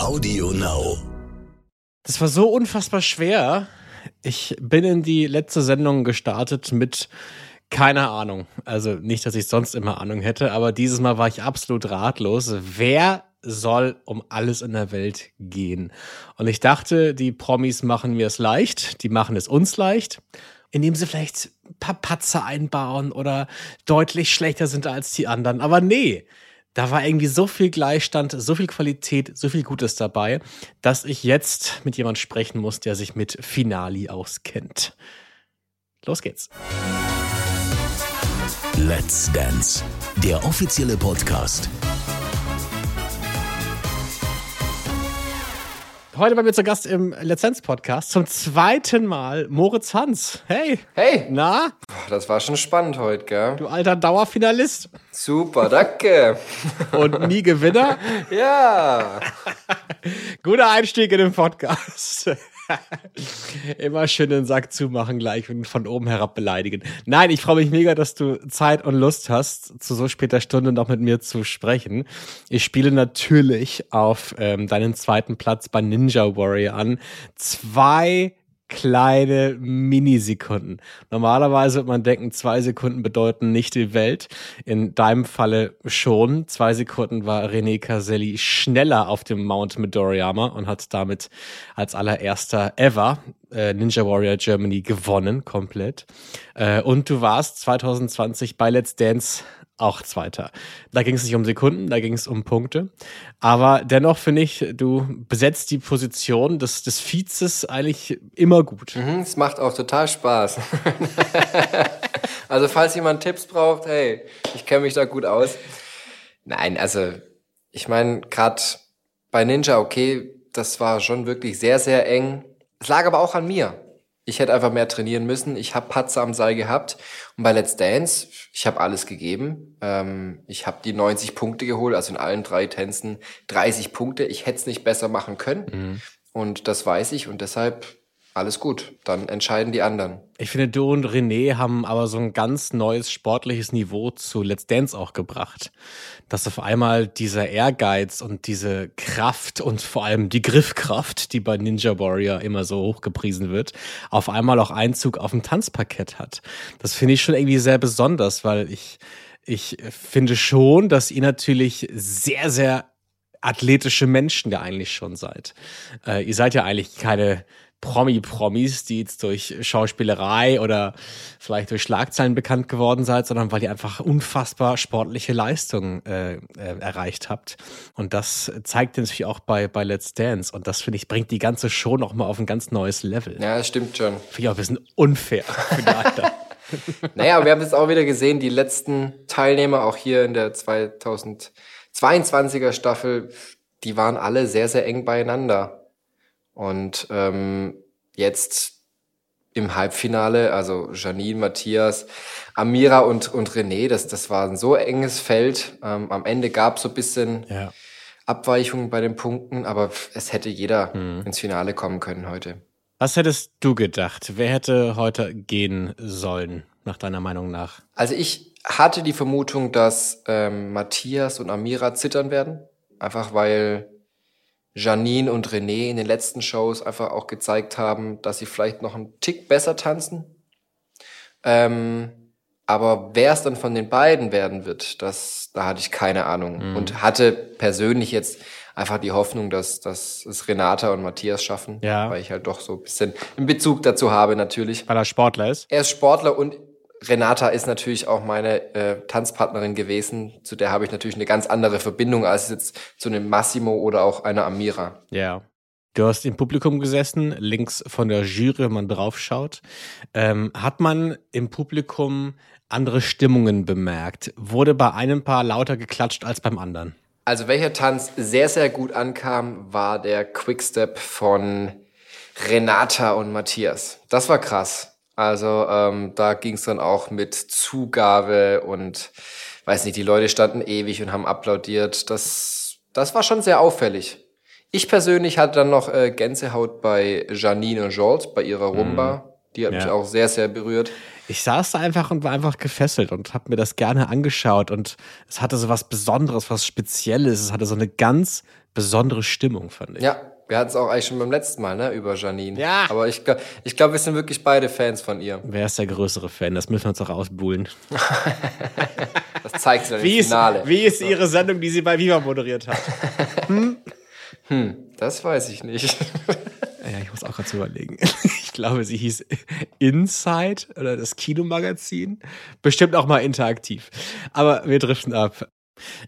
Audio Now. Das war so unfassbar schwer. Ich bin in die letzte Sendung gestartet mit keine Ahnung. Also nicht, dass ich sonst immer Ahnung hätte, aber dieses Mal war ich absolut ratlos. Wer soll um alles in der Welt gehen? Und ich dachte, die Promis machen mir es leicht, die machen es uns leicht, indem sie vielleicht ein paar Patzer einbauen oder deutlich schlechter sind als die anderen. Aber nee, da war irgendwie so viel Gleichstand, so viel Qualität, so viel Gutes dabei, dass ich jetzt mit jemand sprechen muss, der sich mit Finali auskennt. Los geht's. Let's Dance, der offizielle Podcast. Heute bei mir zu Gast im Let's Dance Podcast zum zweiten Mal Moritz Hans. Hey. Hey. Na? Das war schon spannend heute, gell? Du alter Dauerfinalist. Super, danke. Und nie Gewinner. ja. Guter Einstieg in den Podcast. Immer schön den Sack zumachen gleich und von oben herab beleidigen. Nein, ich freue mich mega, dass du Zeit und Lust hast, zu so später Stunde noch mit mir zu sprechen. Ich spiele natürlich auf ähm, deinen zweiten Platz bei Ninja Warrior an. Zwei kleine Minisekunden. Normalerweise wird man denken, zwei Sekunden bedeuten nicht die Welt. In deinem Falle schon. Zwei Sekunden war René Caselli schneller auf dem Mount Midoriyama und hat damit als allererster ever äh, Ninja Warrior Germany gewonnen, komplett. Äh, und du warst 2020 bei Let's Dance auch Zweiter. Da ging es nicht um Sekunden, da ging es um Punkte. Aber dennoch finde ich, du besetzt die Position des, des Vizes eigentlich immer gut. Mhm, es macht auch total Spaß. also falls jemand Tipps braucht, hey, ich kenne mich da gut aus. Nein, also ich meine, gerade bei Ninja, okay, das war schon wirklich sehr, sehr eng. Es lag aber auch an mir. Ich hätte einfach mehr trainieren müssen. Ich habe Patzer am Seil gehabt. Und bei Let's Dance, ich habe alles gegeben. Ähm, ich habe die 90 Punkte geholt, also in allen drei Tänzen 30 Punkte. Ich hätte es nicht besser machen können. Mhm. Und das weiß ich. Und deshalb alles gut, dann entscheiden die anderen. Ich finde, du und René haben aber so ein ganz neues sportliches Niveau zu Let's Dance auch gebracht. Dass auf einmal dieser Ehrgeiz und diese Kraft und vor allem die Griffkraft, die bei Ninja Warrior immer so hochgepriesen wird, auf einmal auch Einzug auf dem Tanzparkett hat. Das finde ich schon irgendwie sehr besonders, weil ich, ich finde schon, dass ihr natürlich sehr, sehr athletische Menschen ja eigentlich schon seid. Äh, ihr seid ja eigentlich keine Promi-Promis, die jetzt durch Schauspielerei oder vielleicht durch Schlagzeilen bekannt geworden seid, sondern weil ihr einfach unfassbar sportliche Leistungen äh, äh, erreicht habt. Und das zeigt natürlich auch bei, bei Let's Dance. Und das, finde ich, bringt die ganze Show nochmal auf ein ganz neues Level. Ja, das stimmt schon. Finde ich auch ein bisschen unfair für die Alter. naja, wir haben es auch wieder gesehen, die letzten Teilnehmer, auch hier in der 2022er Staffel, die waren alle sehr, sehr eng beieinander. Und ähm, jetzt im Halbfinale, also Janine, Matthias, Amira und, und René, das, das war ein so enges Feld. Ähm, am Ende gab es so ein bisschen ja. Abweichungen bei den Punkten, aber es hätte jeder mhm. ins Finale kommen können heute. Was hättest du gedacht? Wer hätte heute gehen sollen, nach deiner Meinung nach? Also ich hatte die Vermutung, dass ähm, Matthias und Amira zittern werden. Einfach weil Janine und René in den letzten Shows einfach auch gezeigt haben, dass sie vielleicht noch einen Tick besser tanzen. Ähm, aber wer es dann von den beiden werden wird, das, da hatte ich keine Ahnung. Mhm. Und hatte persönlich jetzt einfach die Hoffnung, dass, dass es Renata und Matthias schaffen. Ja. Weil ich halt doch so ein bisschen einen Bezug dazu habe, natürlich. Weil er Sportler ist? Er ist Sportler und Renata ist natürlich auch meine äh, Tanzpartnerin gewesen. Zu der habe ich natürlich eine ganz andere Verbindung als jetzt zu einem Massimo oder auch einer Amira. Ja. Du hast im Publikum gesessen, links von der Jury, wenn man draufschaut. Ähm, hat man im Publikum andere Stimmungen bemerkt? Wurde bei einem Paar lauter geklatscht als beim anderen? Also welcher Tanz sehr, sehr gut ankam, war der Quickstep von Renata und Matthias. Das war krass. Also ähm, da ging es dann auch mit Zugabe und weiß nicht, die Leute standen ewig und haben applaudiert. Das, das war schon sehr auffällig. Ich persönlich hatte dann noch äh, Gänsehaut bei Janine Jolt, bei ihrer Rumba. Mhm. Die hat ja. mich auch sehr, sehr berührt. Ich saß da einfach und war einfach gefesselt und habe mir das gerne angeschaut und es hatte so was Besonderes, was Spezielles. Es hatte so eine ganz besondere Stimmung, fand ich. Ja, wir hatten es auch eigentlich schon beim letzten Mal, ne, über Janine. Ja. Aber ich, ich glaube, wir sind wirklich beide Fans von ihr. Wer ist der größere Fan? Das müssen wir uns doch ausbuhlen. Das zeigt sie dann Wie im ist, Finale. wie ist ihre Sendung, die sie bei Viva moderiert hat? Das weiß ich nicht. Ja, ich muss auch gerade überlegen. Ich glaube, sie hieß Inside oder das Kinomagazin. Bestimmt auch mal interaktiv. Aber wir driften ab.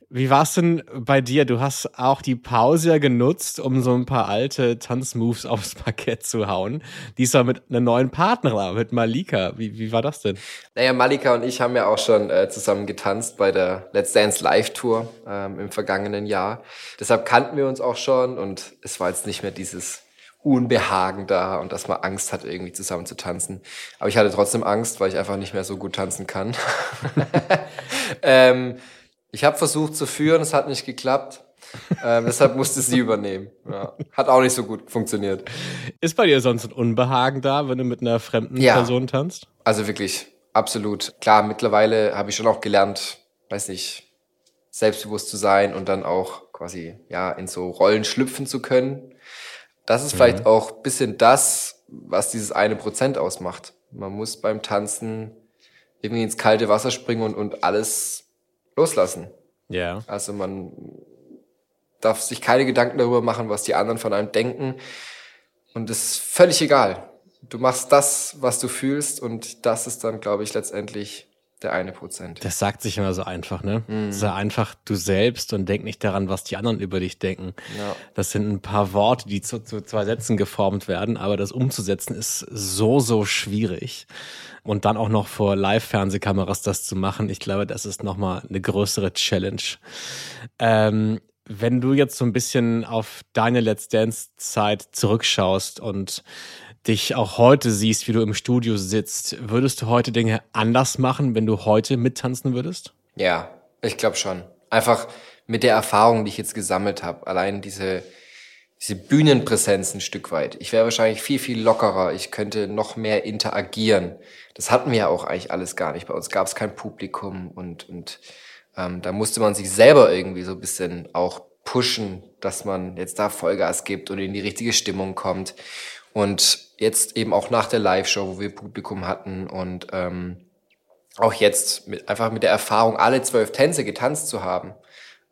Wie war es denn bei dir? Du hast auch die Pause ja genutzt, um so ein paar alte Tanzmoves aufs Parkett zu hauen. Diesmal mit einer neuen Partnerin, mit Malika. Wie, wie war das denn? Naja, Malika und ich haben ja auch schon äh, zusammen getanzt bei der Let's Dance Live Tour ähm, im vergangenen Jahr. Deshalb kannten wir uns auch schon und es war jetzt nicht mehr dieses Unbehagen da und dass man Angst hat, irgendwie zusammen zu tanzen. Aber ich hatte trotzdem Angst, weil ich einfach nicht mehr so gut tanzen kann. ähm, ich habe versucht zu führen, es hat nicht geklappt. Ähm, deshalb musste sie übernehmen. Ja. Hat auch nicht so gut funktioniert. Ist bei dir sonst ein Unbehagen da, wenn du mit einer fremden Ja. Person tanzt? Also wirklich, absolut. Klar, mittlerweile habe ich schon auch gelernt, weiß nicht, selbstbewusst zu sein und dann auch quasi, ja, in so Rollen schlüpfen zu können. Das ist vielleicht auch ein bisschen das, was dieses eine Prozent ausmacht. Man muss beim Tanzen irgendwie ins kalte Wasser springen und, und alles loslassen. Ja. Also man darf sich keine Gedanken darüber machen, was die anderen von einem denken. Und es ist völlig egal. Du machst das, was du fühlst und das ist dann, glaube ich, letztendlich der eine Prozent. Das sagt sich immer so einfach, ne? Mhm. Sei einfach du selbst und denk nicht daran, was die anderen über dich denken. Ja. Das sind ein paar Worte, die zu, zu zwei Sätzen geformt werden, aber das umzusetzen ist so, so schwierig. Und dann auch noch vor Live-Fernsehkameras das zu machen, ich glaube, das ist nochmal eine größere Challenge. Ähm, wenn du jetzt so ein bisschen auf deine Let's Dance-Zeit zurückschaust und dich auch heute siehst, wie du im Studio sitzt, würdest du heute Dinge anders machen, wenn du heute mittanzen würdest? Ja, ich glaube schon. Einfach mit der Erfahrung, die ich jetzt gesammelt habe, allein diese, diese Bühnenpräsenz ein Stück weit. Ich wäre wahrscheinlich viel, viel lockerer. Ich könnte noch mehr interagieren. Das hatten wir ja auch eigentlich alles gar nicht. Bei uns gab es kein Publikum und, und ähm, da musste man sich selber irgendwie so ein bisschen auch pushen, dass man jetzt da Vollgas gibt und in die richtige Stimmung kommt. Und jetzt eben auch nach der Live-Show, wo wir Publikum hatten und ähm, auch jetzt mit, einfach mit der Erfahrung, alle zwölf Tänze getanzt zu haben,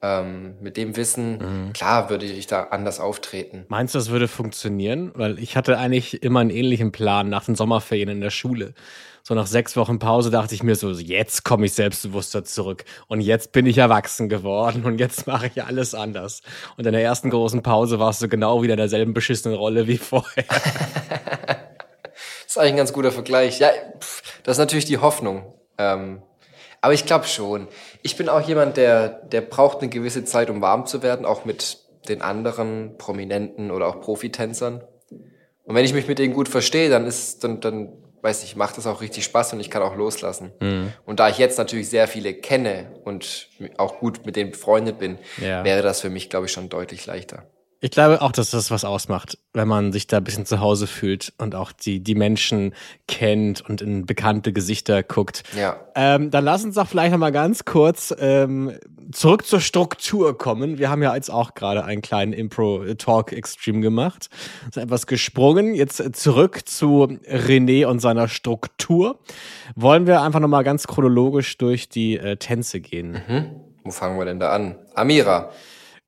ähm, mit dem Wissen, klar würde ich da anders auftreten. Meinst du, das würde funktionieren? Weil ich hatte eigentlich immer einen ähnlichen Plan nach den Sommerferien in der Schule. So nach sechs Wochen Pause dachte ich mir so, jetzt komme ich selbstbewusster zurück. Und jetzt bin ich erwachsen geworden und jetzt mache ich alles anders. Und in der ersten großen Pause warst du genau wieder in derselben beschissenen Rolle wie vorher. Das ist eigentlich ein ganz guter Vergleich. Ja, pff, das ist natürlich die Hoffnung. Ähm, aber ich glaube schon. Ich bin auch jemand, der, der braucht eine gewisse Zeit, um warm zu werden, auch mit den anderen Prominenten oder auch Profitänzern. Und wenn ich mich mit denen gut verstehe, dann ist, dann, dann weiß ich, macht das auch richtig Spaß und ich kann auch loslassen. Und da ich jetzt natürlich sehr viele kenne und auch gut mit denen befreundet bin, Ja. wäre das für mich, glaube ich, schon deutlich leichter. Ich glaube auch, dass das was ausmacht, wenn man sich da ein bisschen zu Hause fühlt und auch die, die Menschen kennt und in bekannte Gesichter guckt. Ja. Ähm, dann lass uns doch vielleicht noch mal ganz kurz ähm, zurück zur Struktur kommen. Wir haben ja jetzt auch gerade einen kleinen Impro-Talk-Extreme gemacht. Ist etwas gesprungen. Jetzt zurück zu René und seiner Struktur. Wollen wir einfach noch mal ganz chronologisch durch die äh, Tänze gehen. Wo fangen wir denn da an? Amira.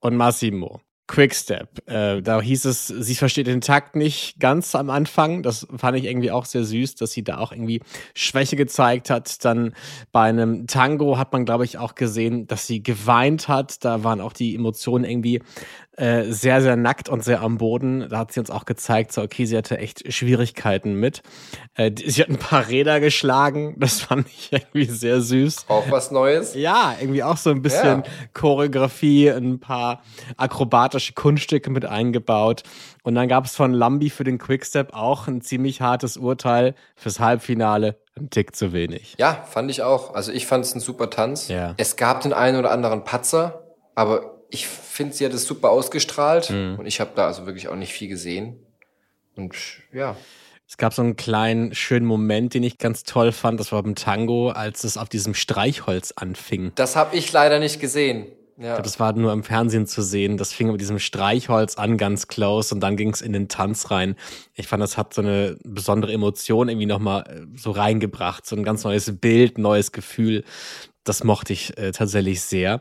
Und Massimo. Quickstep. Äh, da hieß es, sie versteht den Takt nicht ganz am Anfang. Das fand ich irgendwie auch sehr süß, dass sie da auch irgendwie Schwäche gezeigt hat. Dann bei einem Tango hat man, glaube ich, auch gesehen, dass sie geweint hat. Da waren auch die Emotionen irgendwie äh, sehr, sehr nackt und sehr am Boden. Da hat sie uns auch gezeigt, so, okay, sie hatte echt Schwierigkeiten mit. Äh, die- sie hat ein paar Räder geschlagen. Das fand ich irgendwie sehr süß. Auch was Neues? Ja, irgendwie auch so ein bisschen Ja. Choreografie, ein paar akrobatische Kunststücke mit eingebaut. Und dann gab es von Lambi für den Quickstep auch ein ziemlich hartes Urteil fürs Halbfinale. Ein Tick zu wenig. Ja, fand ich auch. Also ich fand es ein super Tanz. Ja. Es gab den einen oder anderen Patzer, aber ich finde, sie hat es super ausgestrahlt Mhm. und ich habe da also wirklich auch nicht viel gesehen. Und ja, Es gab so einen kleinen, schönen Moment, den ich ganz toll fand. Das war beim Tango, als es auf diesem Streichholz anfing. Das habe ich leider nicht gesehen. Ja. Das war nur im Fernsehen zu sehen. Das fing mit diesem Streichholz an, ganz close, und dann ging es in den Tanz rein. Ich fand, das hat so eine besondere Emotion irgendwie nochmal äh, so reingebracht. So ein ganz neues Bild, neues Gefühl. Das mochte ich äh, tatsächlich sehr.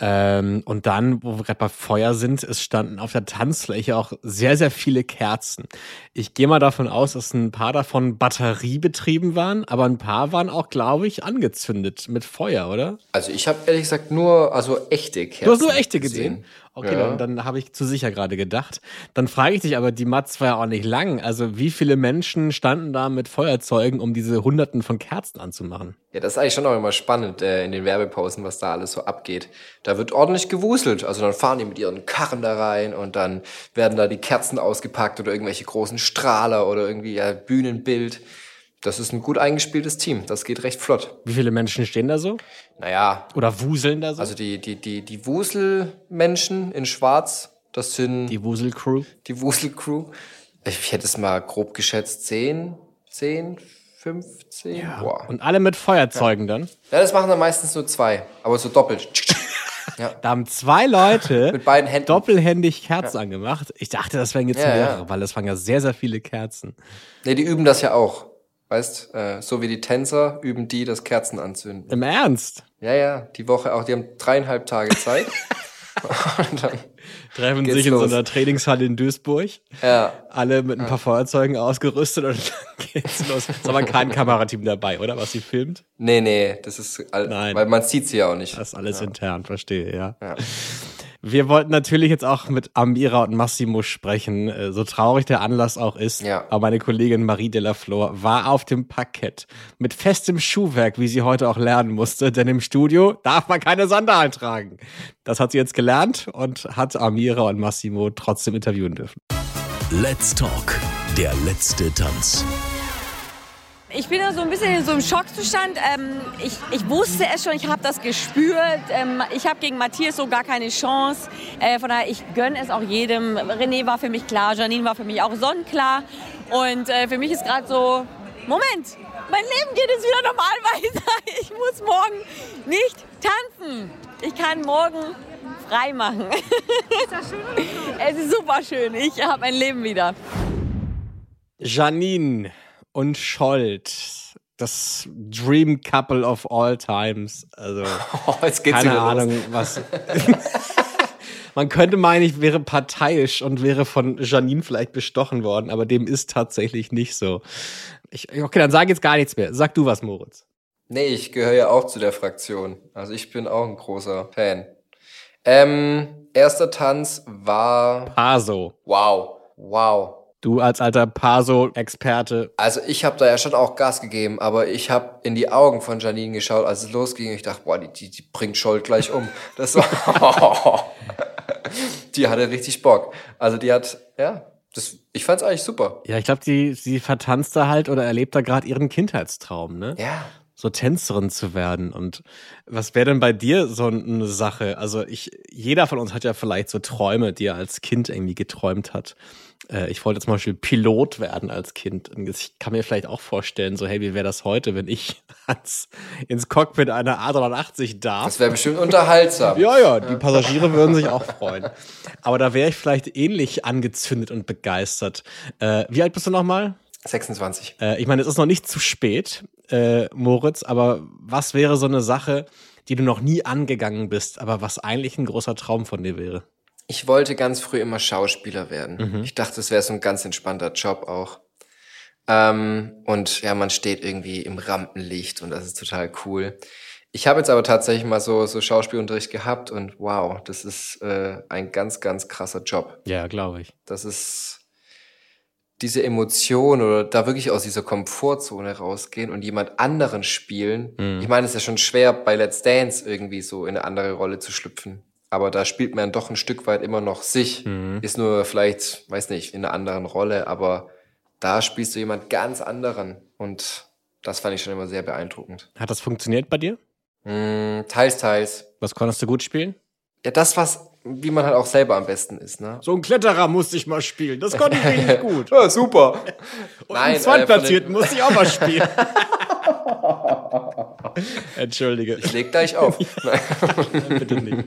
Ähm, und dann, wo wir gerade bei Feuer sind, es standen auf der Tanzfläche auch sehr, sehr viele Kerzen. Ich gehe mal davon aus, dass ein paar davon batteriebetrieben waren, aber ein paar waren auch, glaube ich, angezündet mit Feuer, oder? Also ich habe ehrlich gesagt nur, also echte Kerzen. Du hast nur echte gesehen. gesehen. Okay, Ja. dann, dann habe ich zu sicher gerade gedacht. Dann frage ich dich aber, die Matz war ja auch nicht lang. Also wie viele Menschen standen da mit Feuerzeugen, um diese Hunderten von Kerzen anzumachen? Ja, das ist eigentlich schon auch immer spannend äh, in den Werbepausen, was da alles so abgeht. Da wird ordentlich gewuselt. Also dann fahren die mit ihren Karren da rein und dann werden da die Kerzen ausgepackt oder irgendwelche großen Strahler oder irgendwie ja, Bühnenbild. Das ist ein gut eingespieltes Team. Das geht recht flott. Wie viele Menschen stehen da so? Naja, Oder wuseln da so? also die, die, die, die Wuselmenschen in Schwarz, das sind die Wuselcrew? die Wuselcrew. Ich hätte es mal grob geschätzt, 10, 10, 15. Boah. Und alle mit Feuerzeugen dann? Ja, das machen dann meistens nur zwei, aber so doppelt. Da haben zwei Leute Mit beiden Händen. doppelhändig Kerzen angemacht. Ich dachte, das wären jetzt Ja, mehrere, ja. weil es waren ja sehr, sehr viele Kerzen. Nee, die üben das ja auch. Weißt, äh, so wie die Tänzer üben die das Kerzen anzünden. Im Ernst? Ja, ja, die Woche auch. Die haben dreieinhalb Tage Zeit. Und dann, Treffen sich in so los. einer Trainingshalle in Duisburg. ja, Alle mit ein paar Feuerzeugen ausgerüstet und dann geht's los. Ist aber kein Kamerateam dabei, oder? Was sie filmt? nee, nee, das ist, all, Nein. weil man sieht sie ja auch nicht. Das ist alles intern, verstehe, ja. Ja. Wir wollten natürlich jetzt auch mit Amira und Massimo sprechen, äh, so traurig der Anlass auch ist. Ja. Aber meine Kollegin Marie de la Flor war auf dem Parkett mit festem Schuhwerk, wie sie heute auch lernen musste, denn im Studio darf man keine Sandalen tragen. Das hat sie jetzt gelernt und hat Amira und Massimo trotzdem interviewen dürfen. Let's Talk, der letzte Tanz. Ich bin da so ein bisschen in so einem Schockzustand. Ähm, ich, ich wusste es schon, ich habe das gespürt. Ähm, ich habe gegen Matthias so gar keine Chance. Äh, von daher, ich gönne es auch jedem. René war für mich klar, Janine war für mich auch sonnenklar. Und äh, für mich ist gerade so, Moment, mein Leben geht jetzt wieder normal weiter. Ich muss morgen nicht tanzen. Ich kann morgen frei machen. es ist super schön. Ich habe mein Leben wieder. Janine und Scholt, das Dream Couple of all times. Also Oh, keine wieder los. Ahnung, was. Man könnte meinen, ich wäre parteiisch und wäre von Janine vielleicht bestochen worden, aber dem ist tatsächlich nicht so. Ich, okay, dann sag jetzt gar nichts mehr. Sag du was, Moritz. Nee, ich gehöre ja auch zu der Fraktion. Also ich bin auch ein großer Fan. Ähm, erster Tanz war, Paso. wow, wow. Du als alter Paso-Experte. Also ich habe da ja schon auch Gas gegeben, aber ich habe in die Augen von Janine geschaut, als es losging. Ich dachte, boah, die, die, die bringt Scholt gleich um. Das war, die hatte richtig Bock. Also die hat, ja, das, ich fand's eigentlich super. Ja, ich glaube, die, sie vertanzt da halt oder erlebt da gerade ihren Kindheitstraum, ne? Ja. So Tänzerin zu werden. Und was wäre denn bei dir so eine Sache? Also ich, jeder von uns hat ja vielleicht so Träume, die er als Kind irgendwie geträumt hat. Äh, Ich wollte zum Beispiel Pilot werden als Kind. Und ich kann mir vielleicht auch vorstellen, so hey, wie wäre das heute, wenn ich ans, ins Cockpit einer A380 darf? Das wäre bestimmt unterhaltsam. Ja, ja, die Passagiere würden sich auch freuen. Aber da wäre ich vielleicht ähnlich angezündet und begeistert. Äh, wie alt bist du nochmal? 26. Äh, ich meine, es ist noch nicht zu spät, äh, Moritz, aber was wäre so eine Sache, die du noch nie angegangen bist, aber was eigentlich ein großer Traum von dir wäre? Ich wollte ganz früh immer Schauspieler werden. Ich dachte, es wäre so ein ganz entspannter Job auch. Ähm, und ja, man steht irgendwie im Rampenlicht und das ist total cool. Ich habe jetzt aber tatsächlich mal so, so Schauspielunterricht gehabt und wow, das ist äh, ein ganz, ganz krasser Job. Ja, glaube ich. Das ist diese Emotion oder da wirklich aus dieser Komfortzone rausgehen und jemand anderen spielen. Ich meine, es ist ja schon schwer bei Let's Dance irgendwie so in eine andere Rolle zu schlüpfen. Aber da spielt man doch ein Stück weit immer noch sich. Ist nur vielleicht, weiß nicht, in einer anderen Rolle, aber da spielst du jemand ganz anderen. Und das fand ich schon immer sehr beeindruckend. Hat das funktioniert bei dir? Mm, teils, teils. Was konntest du gut spielen? Ja, das, was, wie man halt auch selber am besten ist. Ne? So ein Kletterer musste ich mal spielen. Das konnte ich richtig gut. Ja, super. Und Nein, einen äh, Zweitplatzierten musste ich auch mal spielen. Entschuldige. Ich leg gleich auf. Bitte nicht.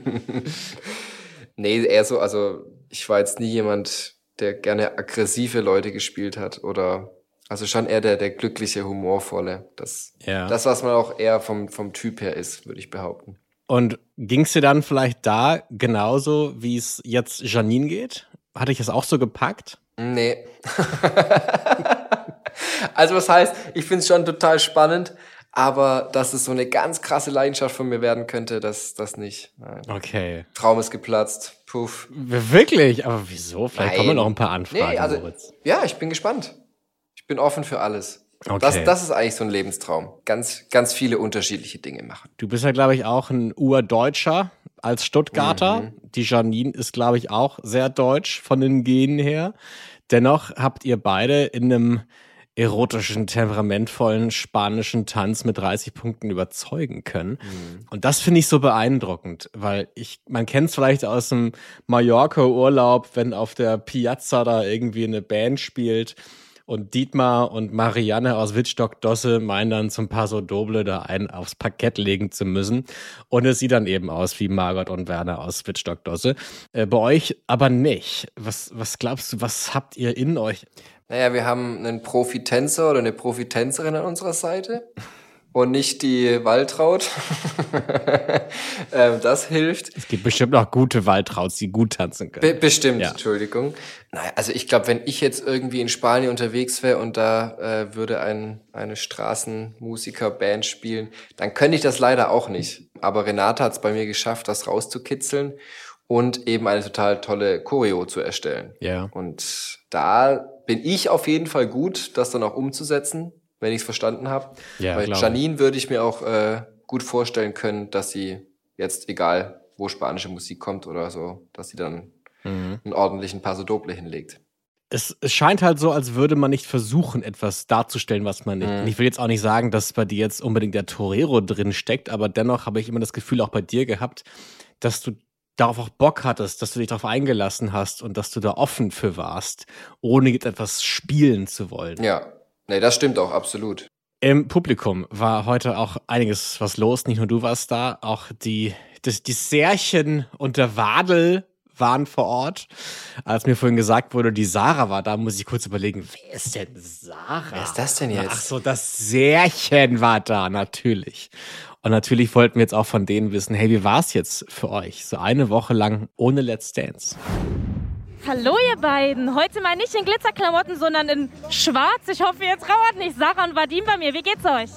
nee, eher so, also ich war jetzt nie jemand, der gerne aggressive Leute gespielt hat oder also schon eher der, der glückliche, humorvolle. Das, Ja. das, was man auch eher vom, vom Typ her ist, würde ich behaupten. Und ging es dir dann vielleicht da genauso, wie es jetzt Janine geht? Hatte ich es auch so gepackt? Nee. also was heißt, ich finde es schon total spannend, aber dass es so eine ganz krasse Leidenschaft von mir werden könnte, das, das nicht. Nein. Okay. Traum ist geplatzt. Puff. Wirklich? Aber wieso? Vielleicht Nein. kommen noch ein paar Anfragen, Nee, also, Moritz. ja, ich bin gespannt. Ich bin offen für alles. Okay. Das, das ist eigentlich so ein Lebenstraum. Ganz, ganz viele unterschiedliche Dinge machen. Du bist ja, glaube ich, auch ein Urdeutscher als Stuttgarter. Mhm. Die Janine ist, glaube ich, auch sehr deutsch von den Genen her. Dennoch habt ihr beide in einem erotischen, temperamentvollen spanischen Tanz mit 30 Punkten überzeugen können. Mhm. Und das finde ich so beeindruckend, weil ich, man kennt es vielleicht aus dem Mallorca-Urlaub, wenn auf der Piazza da irgendwie eine Band spielt und Dietmar und Marianne aus Wittstock-Dosse meinen dann zum Paso Doble da einen aufs Parkett legen zu müssen. Und es sieht dann eben aus wie Margot und Werner aus Wittstock-Dosse. Äh, bei euch aber nicht. Was, was glaubst du, was habt ihr in euch? Naja, wir haben einen Profitänzer oder eine Profitänzerin an unserer Seite und nicht die Waltraud. ähm, das hilft. Es gibt bestimmt auch gute Waldrauts, die gut tanzen können. Be bestimmt, Ja. Entschuldigung. Naja, also ich glaube, wenn ich jetzt irgendwie in Spanien unterwegs wäre und da äh, würde ein, eine Straßenmusiker-Band spielen, dann könnte ich das leider auch nicht. Aber Renate hat es bei mir geschafft, das rauszukitzeln und eben eine total tolle Choreo zu erstellen. Ja. Und da bin ich auf jeden Fall gut, das dann auch umzusetzen, wenn ich es verstanden habe. Ja, Bei. Janine würde ich mir auch äh, gut vorstellen können, dass sie jetzt, egal wo spanische Musik kommt oder so, dass sie dann Mhm. einen ordentlichen Paso Doble hinlegt. es, es scheint halt so, als würde man nicht versuchen, etwas darzustellen, was man nicht. Mhm. Und ich will jetzt auch nicht sagen, dass bei dir jetzt unbedingt der Torero drin steckt, aber dennoch habe ich immer das Gefühl, auch bei dir gehabt, dass du darauf auch Bock hattest, dass du dich darauf eingelassen hast und dass du da offen für warst, ohne jetzt etwas spielen zu wollen. Ja, nee, das stimmt auch, absolut. Im Publikum war heute auch einiges was los. Nicht nur du warst da, auch die, das, die Särchen und der Wadel waren vor Ort. Als mir vorhin gesagt wurde, die Sarah war da, muss ich kurz überlegen, wer ist denn Sarah? Wer ist das denn jetzt? Ach so, das Särchen war da, natürlich. Und natürlich wollten wir jetzt auch von denen wissen, hey, wie war es jetzt für euch? So eine Woche lang ohne Let's Dance. Hallo ihr beiden. Heute mal nicht in Glitzerklamotten, sondern in schwarz. Ich hoffe, ihr trauert nicht. Sarah und Vadim bei mir. Wie geht's euch?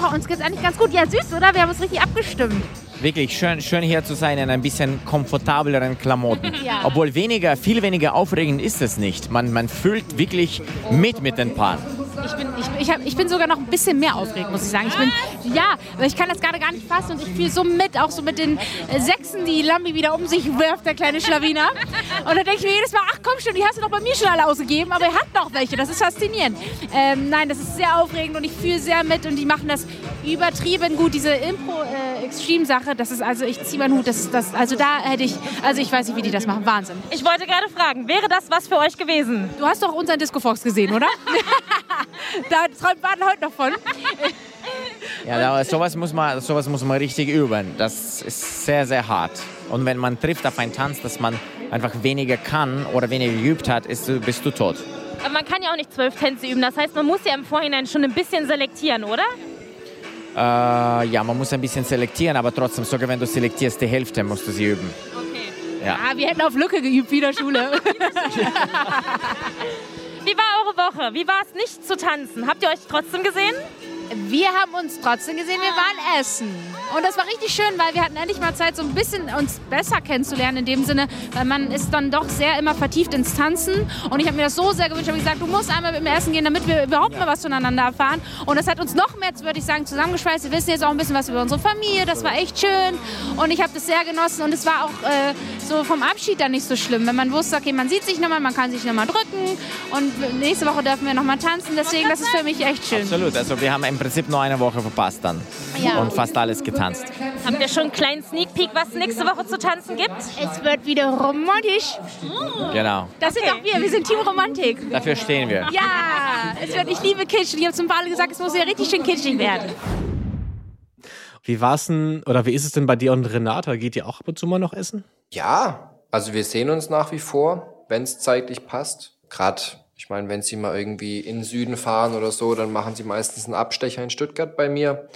Oh, uns geht's eigentlich ganz gut. Ja, süß, oder? Wir haben uns richtig abgestimmt. Wirklich schön, schön hier zu sein in ein bisschen komfortableren Klamotten. Ja. Obwohl weniger, viel weniger aufregend ist es nicht. Man, man fühlt wirklich mit mit den Paaren. Ich bin, ich, ich, hab, ich bin sogar noch ein bisschen mehr aufgeregt, muss ich sagen. Ich bin, ja, aber ich kann das gerade gar nicht fassen und ich fühle so mit, auch so mit den äh, Sechsen, die Lambi wieder um sich wirft, der kleine Schlawiner. Und dann denke ich mir jedes Mal, ach komm schon, die hast du doch bei mir schon alle ausgegeben, aber er hat noch welche, das ist faszinierend. Ähm, nein, das ist sehr aufregend und ich fühle sehr mit und die machen das übertrieben gut, diese Impro-Extreme-Sache, das ist also, ich ziehe meinen Hut, das ist das, also da hätte ich, also ich weiß nicht, wie die das machen, Wahnsinn. Ich wollte gerade fragen, wäre das was für euch gewesen? Du hast doch unseren Disco Fox gesehen, oder? da träumt Baden heute noch von. Ja, aber sowas muss, man, sowas muss man richtig üben. Das ist sehr, sehr hart. Und wenn man trifft auf einen Tanz, dass man einfach weniger kann oder weniger geübt hat, ist, bist du tot. Aber man kann ja auch nicht zwölf Tänze üben. Das heißt, man muss ja im Vorhinein schon ein bisschen selektieren, oder? Äh, ja, man muss ein bisschen selektieren, aber trotzdem, sogar wenn du selektierst, die Hälfte musst du sie üben. Okay. Ja. Ah, wir hätten auf Lücke geübt, wie in der Schule. Wie war eure Woche? Wie war es nicht zu tanzen? Habt ihr euch trotzdem gesehen? Wir haben uns trotzdem gesehen, wir waren essen. Und das war richtig schön, weil wir hatten endlich mal Zeit, so ein bisschen uns besser kennenzulernen in dem Sinne, weil man ist dann doch sehr immer vertieft ins Tanzen. Und ich habe mir das so sehr gewünscht, habe gesagt, du musst einmal mit mir essen gehen, damit wir überhaupt mal was voneinander erfahren. Und das hat uns noch mehr, würde ich sagen, zusammengeschweißt. Wir wissen jetzt auch ein bisschen was über unsere Familie, das war echt schön. Und ich habe das sehr genossen und es war auch äh, so vom Abschied dann nicht so schlimm. Wenn man wusste, okay, man sieht sich nochmal, man kann sich nochmal drücken und nächste Woche dürfen wir nochmal tanzen. Deswegen, das ist für mich echt schön. Absolut. Also wir haben im Prinzip nur eine Woche verpasst dann. Ja. Und fast alles getanzt. Habt ihr schon einen kleinen Sneak Peek, was nächste Woche zu tanzen gibt? Es wird wieder romantisch. Genau. Das sind auch wir, wir sind Team Romantik. Dafür stehen wir. Ja, es wird, ich liebe Kitsch. Ich habe zum Ball gesagt, es muss ja richtig schön kitschig werden. Wie war's denn, oder wie ist es denn bei dir und Renata? Geht ihr auch ab und zu mal noch essen? Ja, also wir sehen uns nach wie vor, wenn es zeitlich passt. Gerade, ich meine, wenn sie mal irgendwie in den Süden fahren oder so, dann machen sie meistens einen Abstecher in Stuttgart bei mir.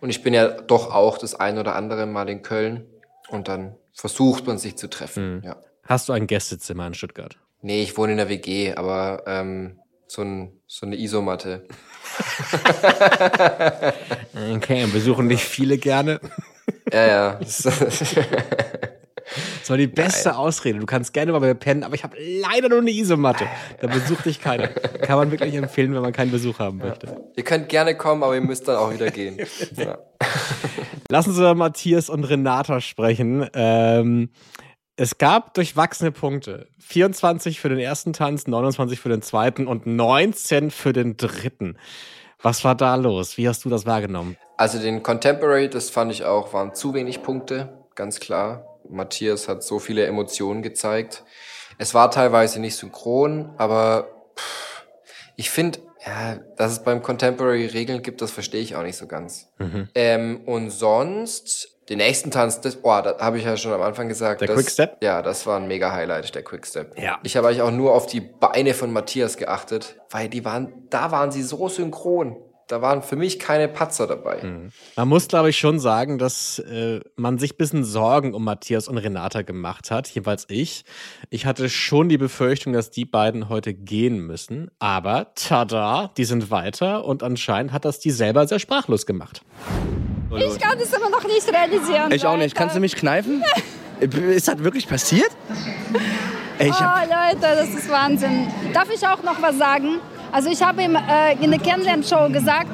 Und ich bin ja doch auch das ein oder andere Mal in Köln. Und dann versucht man sich zu treffen. Ja. Hast du ein Gästezimmer in Stuttgart? Nee, ich wohne in der WG, aber ähm, so, ein, so eine Isomatte. Okay, besuchen dich viele gerne. Ja, ja. Das war die beste Ausrede. Du kannst gerne mal bei mir pennen, aber ich habe leider nur eine Isomatte. Da besucht dich keiner. Kann man wirklich empfehlen, wenn man keinen Besuch haben möchte. Ihr könnt gerne kommen, aber ihr müsst dann auch wieder gehen. Ja. Lassen Sie mal Matthias und Renata sprechen. Ähm, es gab durchwachsene Punkte. 24 für den ersten Tanz, 29 für den zweiten und 19 für den dritten. Was war da los? Wie hast du das wahrgenommen? Also den Contemporary, das fand ich auch, waren zu wenig Punkte, ganz klar. Matthias hat so viele Emotionen gezeigt. Es war teilweise nicht synchron, aber pff, ich finde, ja, dass es beim Contemporary Regeln gibt, das verstehe ich auch nicht so ganz. Ähm, und sonst, den nächsten Tanz, das, oh, da habe ich ja schon am Anfang gesagt. Der das, Quickstep? Ja, das war ein mega Highlight, der Quickstep. Ja. Ich habe eigentlich auch nur auf die Beine von Matthias geachtet, weil die waren, da waren sie so synchron. Da waren für mich keine Patzer dabei. Man muss, glaube ich, schon sagen, dass äh, man sich ein bisschen Sorgen um Matthias und Renata gemacht hat, jeweils ich. Ich hatte schon die Befürchtung, dass die beiden heute gehen müssen. Aber tada, die sind weiter und anscheinend hat das die selber sehr sprachlos gemacht. Ich kann das immer noch nicht realisieren. Ich auch nicht. Kannst du mich kneifen? Ist das wirklich passiert? Ey, Oh Leute, das ist Wahnsinn. Darf ich auch noch was sagen? Also ich habe ihm äh, in der Kennenlernshow gesagt,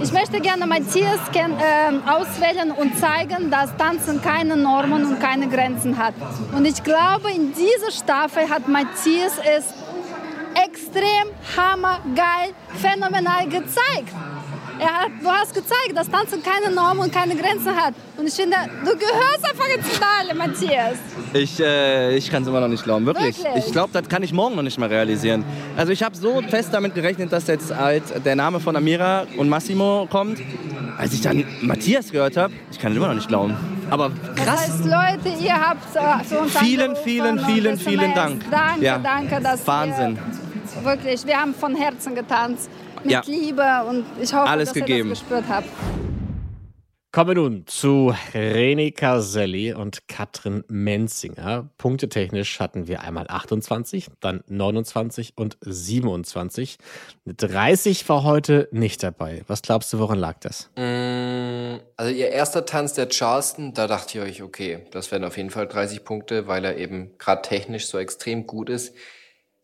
ich möchte gerne Matthias äh, auswählen und zeigen, dass Tanzen keine Normen und keine Grenzen hat. Und ich glaube, in dieser Staffel hat Matthias es extrem hammergeil, phänomenal gezeigt. Er hat, du hast gezeigt, dass Tanzen keine Normen und keine Grenzen hat. Und ich finde, du gehörst einfach ins Finale, Matthias. ich, äh, ich kann es immer noch nicht glauben. Wirklich. Wirklich? Ich glaube, das kann ich morgen noch nicht mal realisieren. Also ich habe so fest damit gerechnet, dass jetzt halt der Name von Amira und Massimo kommt. Als ich dann Matthias gehört habe, ich kann es immer noch nicht glauben. Aber Das krass. heißt, Leute, ihr habt äh, für uns Vielen, vielen, vielen, vielen Dank. Danke, Ja. danke. Dass Wahnsinn. Wir, wirklich, wir haben von Herzen getanzt. Mit Ja. Liebe und ich hoffe, Alles dass gegeben. ihr das gespürt habt. Kommen wir nun zu René Caselli und Katrin Menzinger. Punktetechnisch hatten wir einmal 28, dann 29 und 27. Eine 30 war heute nicht dabei. Was glaubst du, woran lag das? Mm, Also ihr erster Tanz, der Charleston, da dachte ich euch, okay, das wären auf jeden Fall 30 Punkte, weil er eben gerade technisch so extrem gut ist.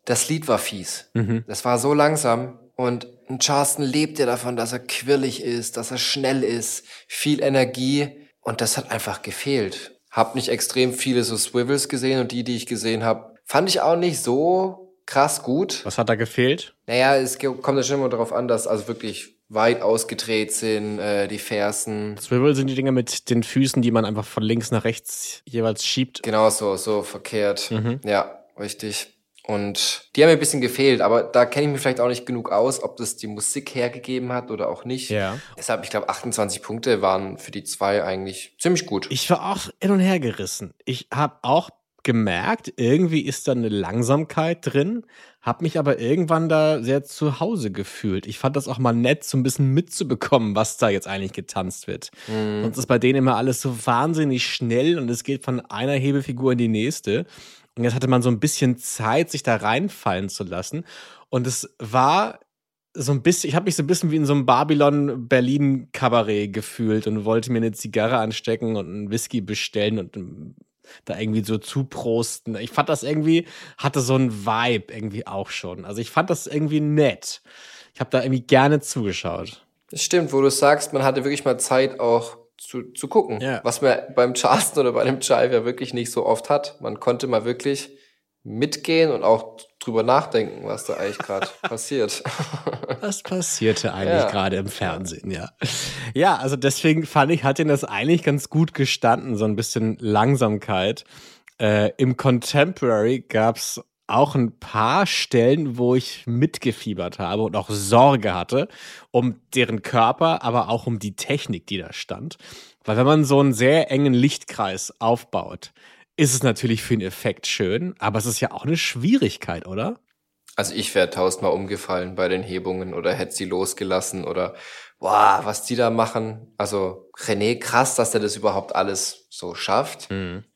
Das Lied war fies. Das war so langsam und ein Charleston lebt ja davon, dass er quirlig ist, dass er schnell ist, viel Energie und das hat einfach gefehlt. Hab nicht extrem viele so Swivels gesehen und die, die ich gesehen habe, fand ich auch nicht so krass gut. Was hat da gefehlt? Naja, es kommt ja schon immer darauf an, dass also wirklich weit ausgedreht sind, äh, die Fersen. Swivel sind die Dinger mit den Füßen, die man einfach von links nach rechts jeweils schiebt. Genau so, so verkehrt. Ja, richtig. Und die haben mir ein bisschen gefehlt, aber da kenne ich mich vielleicht auch nicht genug aus, ob das die Musik hergegeben hat oder auch nicht. Ja. Deshalb, ich glaube, 28 Punkte waren für die zwei eigentlich ziemlich gut. Ich war auch hin und her gerissen. Ich habe auch gemerkt, irgendwie ist da eine Langsamkeit drin, habe mich aber irgendwann da sehr zu Hause gefühlt. Ich fand das auch mal nett, so ein bisschen mitzubekommen, was da jetzt eigentlich getanzt wird. Sonst ist bei denen immer alles so wahnsinnig schnell und es geht von einer Hebefigur in die nächste. Und jetzt hatte man so ein bisschen Zeit, sich da reinfallen zu lassen. Und es war so ein bisschen, ich habe mich so ein bisschen wie in so einem Babylon-Berlin-Kabarett gefühlt und wollte mir eine Zigarre anstecken und einen Whisky bestellen und ähm, da irgendwie so zuprosten. Ich fand das irgendwie, hatte so einen Vibe irgendwie auch schon. Also ich fand das irgendwie nett. Ich habe da irgendwie gerne zugeschaut. Das stimmt, wo du sagst, man hatte wirklich mal Zeit, auch zu, zu gucken. Ja. Was man beim Charleston oder bei einem Jive ja wirklich nicht so oft hat. Man konnte mal wirklich mitgehen und auch drüber nachdenken, was da eigentlich gerade passiert. Was passierte eigentlich Ja. gerade im Fernsehen, ja. Ja, also deswegen fand ich, hat ihn das eigentlich ganz gut gestanden, so ein bisschen Langsamkeit. Äh, Im Contemporary gab's auch ein paar Stellen, wo ich mitgefiebert habe und auch Sorge hatte um deren Körper, aber auch um die Technik, die da stand. Weil wenn man so einen sehr engen Lichtkreis aufbaut, ist es natürlich für den Effekt schön, aber es ist ja auch eine Schwierigkeit, oder? Also ich wäre tausendmal umgefallen bei den Hebungen oder hätte sie losgelassen oder wow, was die da machen. Also René, krass, dass der das überhaupt alles so schafft.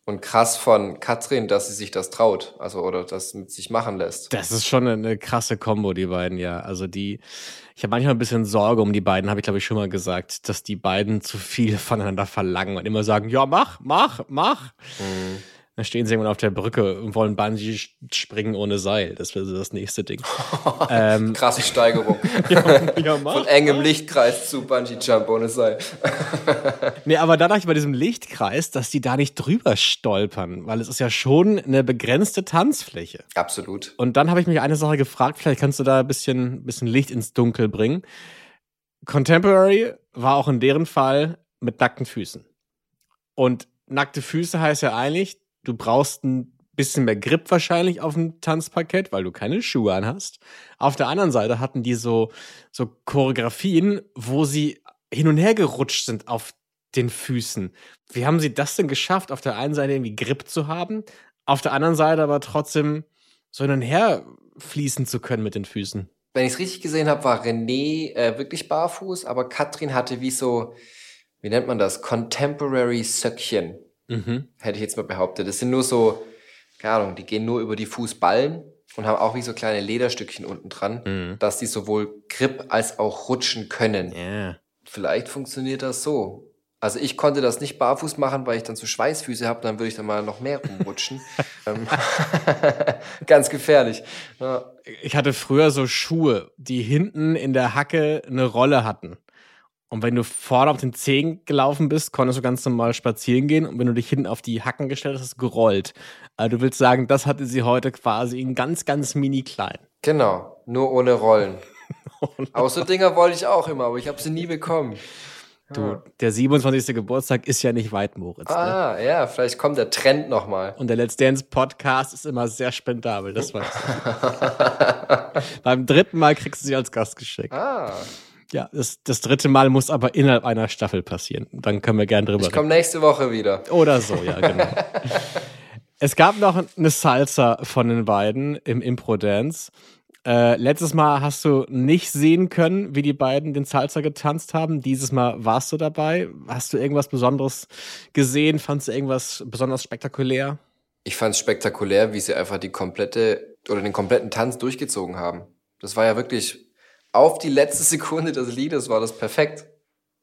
Und krass von Katrin, dass sie sich das traut, also oder das mit sich machen lässt. Das ist schon eine krasse Kombo, die beiden, ja. Also die, ich habe manchmal ein bisschen Sorge um die beiden, habe ich glaube ich schon mal gesagt, dass die beiden zu viel voneinander verlangen und immer sagen, ja, mach, mach, mach. Dann stehen sie irgendwann auf der Brücke und wollen Bungee springen ohne Seil. Das wäre so das nächste Ding. ähm, Krasse Steigerung. ja, mach, Von engem Lichtkreis zu Bungee Jump ohne Seil. Nee, aber da dachte ich bei diesem Lichtkreis, dass die da nicht drüber stolpern, weil es ist ja schon eine begrenzte Tanzfläche. Absolut. Und dann habe ich mich eine Sache gefragt, vielleicht kannst du da ein bisschen, bisschen Licht ins Dunkel bringen. Contemporary war auch in deren Fall mit nackten Füßen. Und nackte Füße heißt ja eigentlich, du brauchst ein bisschen mehr Grip wahrscheinlich auf dem Tanzparkett, weil du keine Schuhe an hast. Auf der anderen Seite hatten die so, so Choreografien, wo sie hin und her gerutscht sind auf den Füßen. Wie haben sie das denn geschafft, auf der einen Seite irgendwie Grip zu haben, auf der anderen Seite aber trotzdem so hin und her fließen zu können mit den Füßen? Wenn ich es richtig gesehen habe, war René äh, wirklich barfuß, aber Katrin hatte wie so, wie nennt man das? Contemporary Söckchen, Mhm. hätte ich jetzt mal behauptet. Das sind nur so, keine Ahnung, die gehen nur über die Fußballen und haben auch wie so kleine Lederstückchen unten dran, Mhm. dass die sowohl Grip als auch rutschen können. Ja. Vielleicht funktioniert das so. Also ich konnte das nicht barfuß machen, weil ich dann so Schweißfüße habe, dann würde ich dann mal noch mehr rumrutschen. Ähm, Ganz gefährlich. Ja. Ich hatte früher so Schuhe, die hinten in der Hacke eine Rolle hatten. Und wenn du vorne auf den Zehen gelaufen bist, konntest du ganz normal spazieren gehen. Und wenn du dich hinten auf die Hacken gestellt hast, hast du gerollt. Also du willst sagen, das hatte sie heute quasi in ganz, ganz mini klein. Genau, nur ohne Rollen. Auch so Dinger wollte ich auch immer, aber ich habe sie nie bekommen. Du, der 27. Geburtstag ist ja nicht weit, Moritz. Ne? Ah, ja, vielleicht kommt der Trend nochmal. Und der Let's Dance Podcast ist immer sehr spendabel, das weiß ich. Beim dritten Mal kriegst du sie als Gast geschickt. Ah, Ja, das, das dritte Mal muss aber innerhalb einer Staffel passieren. Dann können wir gern drüber ich komme nächste Woche wieder. Oder so, ja, genau. es gab noch eine Salsa von den beiden im Impro-Dance. Äh, letztes Mal hast du nicht sehen können, wie die beiden den Salsa getanzt haben. Dieses Mal warst du dabei. Hast du irgendwas Besonderes gesehen? Fandst du irgendwas besonders spektakulär? Ich fand es spektakulär, wie sie einfach die komplette oder den kompletten Tanz durchgezogen haben. Das war ja wirklich auf die letzte Sekunde des Liedes war das perfekt.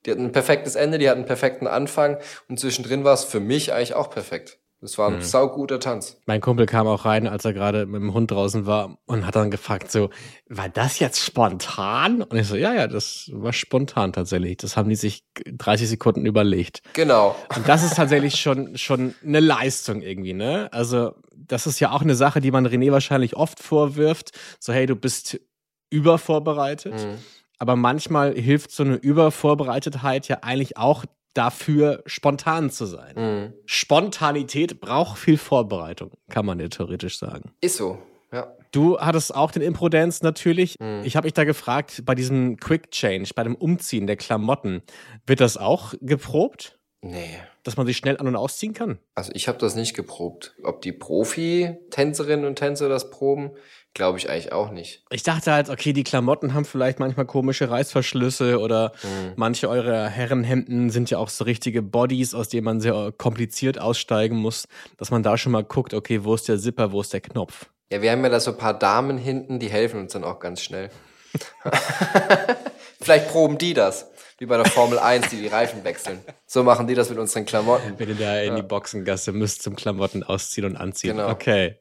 Die hatten ein perfektes Ende, die hatten einen perfekten Anfang und zwischendrin war es für mich eigentlich auch perfekt. Das war ein Mhm. sauguter Tanz. Mein Kumpel kam auch rein, als er gerade mit dem Hund draußen war und hat dann gefragt so, war das jetzt spontan? Und ich so, ja, ja, das war spontan tatsächlich. Das haben die sich 30 Sekunden überlegt. Genau. Und das ist tatsächlich schon, schon eine Leistung irgendwie, ne? Also, das ist ja auch eine Sache, die man René wahrscheinlich oft vorwirft. So, hey, du bist übervorbereitet. Mhm. Aber manchmal hilft so eine Übervorbereitetheit ja eigentlich auch dafür, spontan zu sein. Mhm. Spontanität braucht viel Vorbereitung, kann man ja theoretisch sagen. Ist so, ja. Du hattest auch den Impro-Dance natürlich. Mhm. Ich habe mich da gefragt, bei diesem Quick Change, bei dem Umziehen der Klamotten, wird das auch geprobt? Nee. Dass man sich schnell an- und ausziehen kann? Also ich habe das nicht geprobt. Ob die Profi-Tänzerinnen und Tänzer das proben, glaube ich eigentlich auch nicht. Ich dachte halt, okay, die Klamotten haben vielleicht manchmal komische Reißverschlüsse oder Mhm. manche eurer Herrenhemden sind ja auch so richtige Bodies, aus denen man sehr kompliziert aussteigen muss, dass man da schon mal guckt, okay, wo ist der Zipper, wo ist der Knopf? Ja, wir haben ja da so ein paar Damen hinten, die helfen uns dann auch ganz schnell. Vielleicht proben die das, wie bei der Formel 1, die die Reifen wechseln. So machen die das mit unseren Klamotten. Wenn ihr da in die Boxengasse müsst zum Klamotten ausziehen und anziehen. Genau. Okay.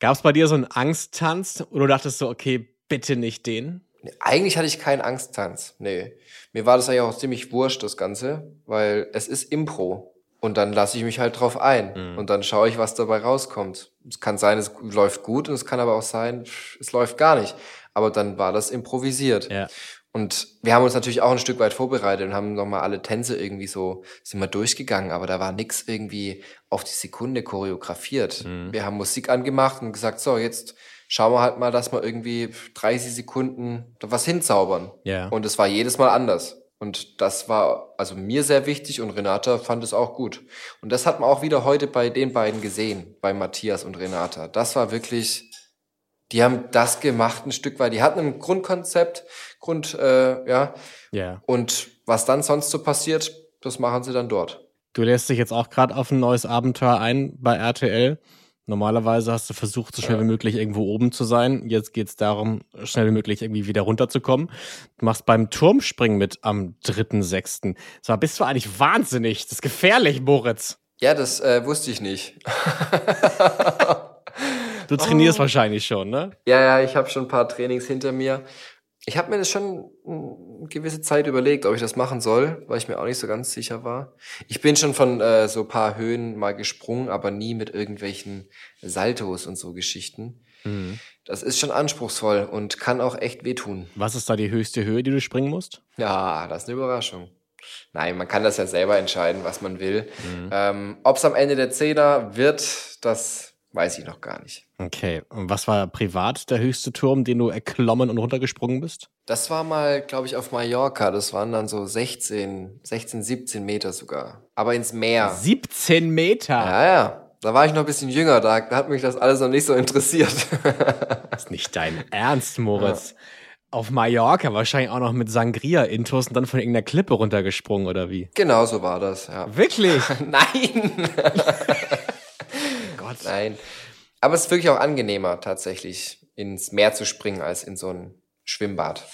Gab es bei dir so einen Angsttanz, du dachtest so, okay, bitte nicht den? Nee, Eigentlich hatte ich keinen Angsttanz. Nee. Mir war das eigentlich auch ziemlich wurscht, das Ganze, weil es ist Impro. Und dann lasse ich mich halt drauf ein. Und dann schaue ich, was dabei rauskommt. Es kann sein, es läuft gut und es kann aber auch sein, es läuft gar nicht. Aber dann war das improvisiert. Ja. Und wir haben uns natürlich auch ein Stück weit vorbereitet und haben nochmal alle Tänze irgendwie so, sind wir durchgegangen, aber da war nix irgendwie auf die Sekunde choreografiert. Wir haben Musik angemacht und gesagt, so, jetzt schauen wir halt mal, dass wir irgendwie 30 Sekunden da was hinzaubern. Ja. Und es war jedes Mal anders. Und das war also mir sehr wichtig und Renata fand es auch gut. Und das hat man auch wieder heute bei den beiden gesehen, bei Matthias und Renata. Das war wirklich, die haben das gemacht ein Stück weit. Die hatten ein Grundkonzept, Grund, äh, ja. Ja. Und was dann sonst so passiert, das machen sie dann dort. Du lässt dich jetzt auch gerade auf ein neues Abenteuer ein bei RTL. Normalerweise hast du versucht, so schnell wie möglich irgendwo oben zu sein. Jetzt geht es darum, schnell wie möglich irgendwie wieder runterzukommen. Du machst beim Turmspringen mit am 3.6. Sag, bist du eigentlich wahnsinnig? Das ist gefährlich, Moritz. Ja, das äh, wusste ich nicht. Du trainierst wahrscheinlich schon, ne? Ja, ja, ich habe schon ein paar Trainings hinter mir. Ich habe mir das schon eine gewisse Zeit überlegt, ob ich das machen soll, weil ich mir auch nicht so ganz sicher war. Ich bin schon von äh, so ein paar Höhen mal gesprungen, aber nie mit irgendwelchen Saltos und so Geschichten. Das ist schon anspruchsvoll und kann auch echt wehtun. Was ist da die höchste Höhe, die du springen musst? Ja, das ist eine Überraschung. Nein, man kann das ja selber entscheiden, was man will. Ähm, Ob es am Ende der Zehner wird, das weiß ich noch gar nicht. Okay. Und was war privat der höchste Turm, den du erklommen und runtergesprungen bist? Das war mal, glaube ich, auf Mallorca. Das waren dann so 16, 16, 17 Meter sogar. Aber ins Meer. 17 Meter. Ja, ja. Da war ich noch ein bisschen jünger. Da hat mich das alles noch nicht so interessiert. Das ist nicht dein Ernst, Moritz. Auf Mallorca wahrscheinlich auch noch mit Sangria-Intos und dann von irgendeiner Klippe runtergesprungen, oder wie? genau so war das, ja. Wirklich? Nein! Gott. Nein. Aber es ist wirklich auch angenehmer, tatsächlich ins Meer zu springen, als in so ein Schwimmbad.